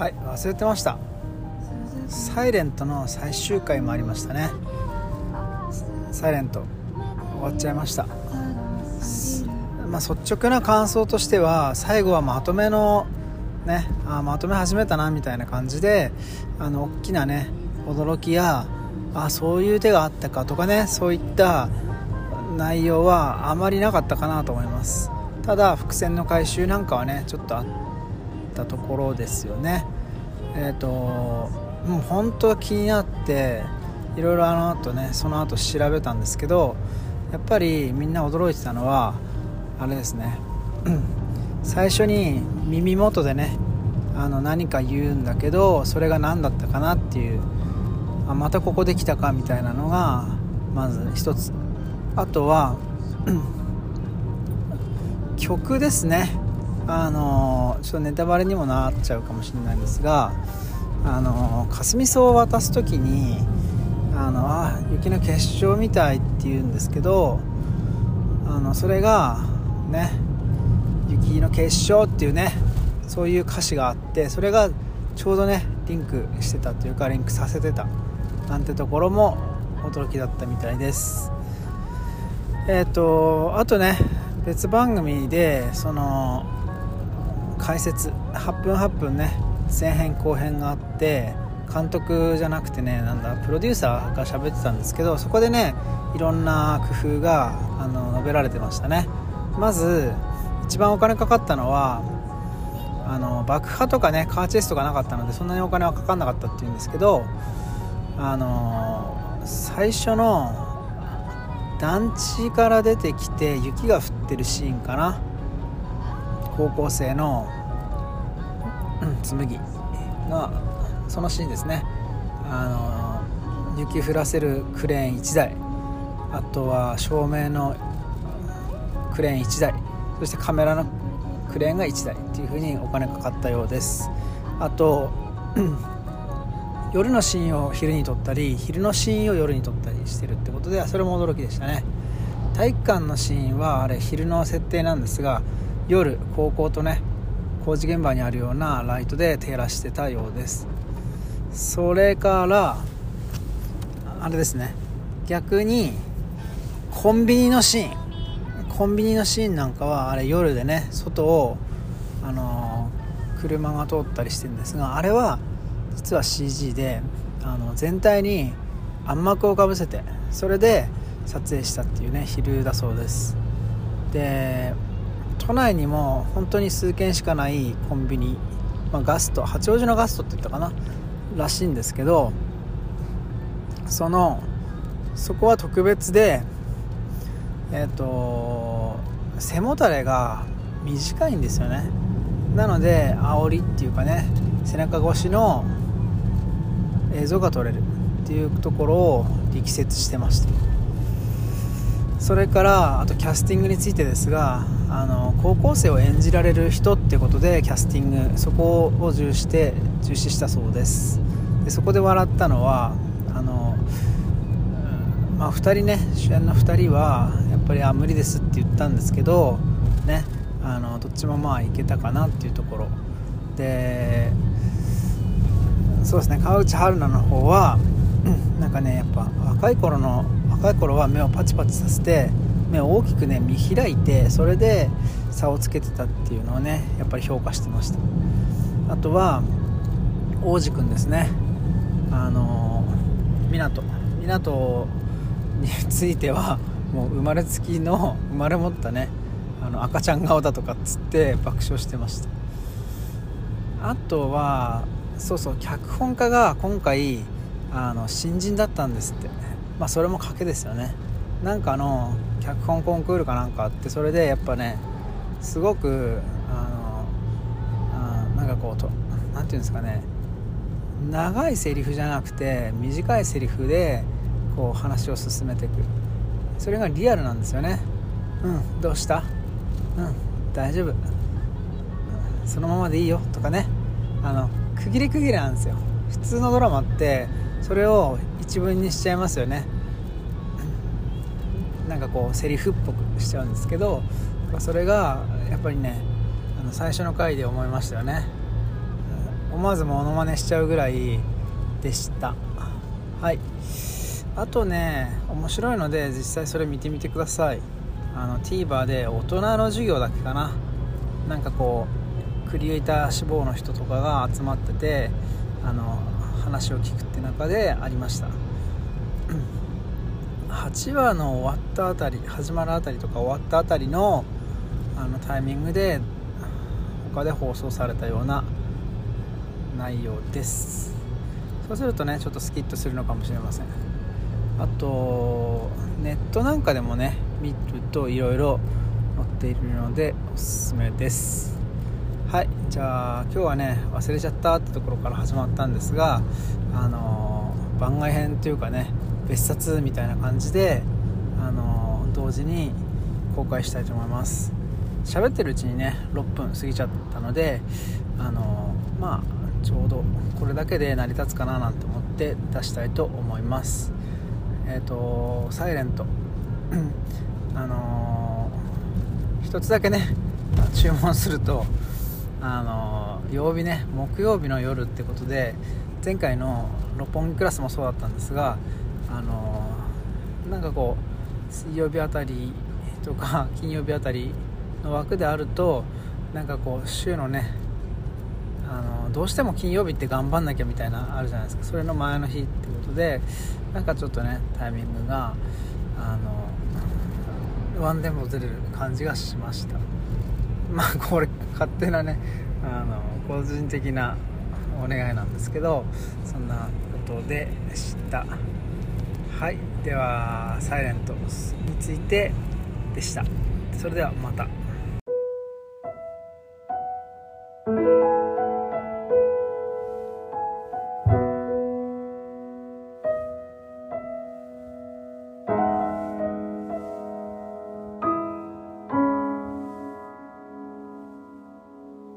はい忘れてました「サイレントの最終回もありましたね「サイレント終わっちゃいました。まあ、率直な感想としては最後はまとめのねあまとめ始めたなみたいな感じであの大きなね驚きやあそういう手があったかとかねそういった内容はあまりなかったかなと思います。ただ伏線の回収なんかはねちょっとあったところですよね。えっ、ー、ともう本当気になっていろいろあの後ねその後調べたんですけどやっぱりみんな驚いてたのはあれですね。最初に耳元でねあの何か言うんだけどそれが何だったかなっていうあまたここできたかみたいなのがまず一つ。あとは 曲ですね。あのちょっとネタバレにもなっちゃうかもしれないんですがあの霞草を渡す時にあのあ雪の結晶みたいって言うんですけどあのそれがね雪の結晶っていうねそういう歌詞があってそれがちょうどねリンクしてたというかリンクさせてたなんてところも驚きだったみたいです。えっ、ー、とあとね別番組でその解説8分8分ね前編後編があって監督じゃなくてねなんだプロデューサーが喋ってたんですけどそこでねいろんな工夫があの述べられてましたね。まず一番お金かかったのはあの爆破とかねカーチェイストがなかったのでそんなにお金はかかんなかったっていうんですけどあの最初の団地から出てきて雪が降ってるシーンかな。高校生の、紬がそのシーンですね。あの雪降らせるクレーン1台。あとは照明のクレーン1台。そしてカメラのクレーンが1台っていう風にお金かかったようです。あと夜のシーンを昼に撮ったり昼のシーンを夜に撮ったりしてるってことでそれも驚きでしたね。体育館のシーンはあれ昼の設定なんですが夜高校とね工事現場にあるようなライトで照らしてたようです。それからあれですね。逆にコンビニのシーン。コンビニのシーンなんかはあれ夜でね外をあのー、車が通ったりしてるんですがあれは実は CG であの全体に暗幕をかぶせてそれで撮影したっていうね昼だそうです。で都内にも本当に数軒しかないコンビニ、まあ、ガスト八王子のガストって言ったかならしいんですけどそのそこは特別でえっ、ー、と背もたれが短いんですよね。なので煽りっていうかね背中越しの映像が撮れるっていうところを力説してましたそれからあとキャスティングについてですがあの高校生を演じられる人ってことでキャスティングそこを重視して重視したそうです。でそこで笑ったのはあの、まあ、2人ね主演の2人はやっぱりあ無理ですって言ったんですけどねあのどっちもまあいけたかなっていうところ。でそうですね川内春奈の方は、なんかねやっぱ若い頃の若い頃は目をパチパチさせて目を大きくね見開いてそれで差をつけてたっていうのをねやっぱり評価してました。あとは王子くんですね。あの港。港についてはもう生まれつきの生まれ持ったねあの赤ちゃん顔だとかっつって爆笑してました。あとはそうそう脚本家が今回あの新人だったんですって。まあそれも賭けですよね。なんかの脚本コンクールかなんかあってそれでやっぱねすごくあのあなんかこうと何て言うんですかね。長いセリフじゃなくて短いセリフでこう話を進めていく。それがリアルなんですよね。うんどうした？うん大丈夫。そのままでいいよ。とかね。あの区切り区切りなんですよ。普通のドラマってそれを一文にしちゃいますよね。なんかこうセリフっぽくしちゃうんですけどそれがやっぱりねあの最初の回で思いましたよね。思わずモノマネしちゃうぐらいでした。はい。あとね面白いので実際それ見てみてください。あの TVer で大人の授業だけかな。なんかこうクリエイター志望の人とかが集まっててあの話を聞くって中でありました。8話の終わったあたり始まるあたりとか終わったあたりのあのタイミングで他で放送されたような内容です。そうするとねちょっとスキッとするのかもしれません。あとネットなんかでもね見るといろいろ載っているのでおすすめです。はいじゃあ今日はね忘れちゃったってところから始まったんですがあの番外編というかね別冊みたいな感じであの同時に公開したいと思います。喋ってるうちにね6分過ぎちゃったのであのまあちょうどこれだけで成り立つかななんて思って出したいと思います。えっ、ー、と「サイレント。あのー、一つだけね注文するとあの、曜日ね木曜日の夜ってことで前回の六本木クラスもそうだったんですがあのなんかこう水曜日あたりとか 金曜日あたりの枠であるとなんかこう週のねあのどうしても金曜日って頑張んなきゃみたいなあるじゃないですか。それの前の日ってことでなんかちょっとねタイミングがあのワンテンポずれる感じがしました。まあこれ勝手なねあの個人的なお願いなんですけどそんなことでしたはいでは「サイレントについてでしたそれではまた。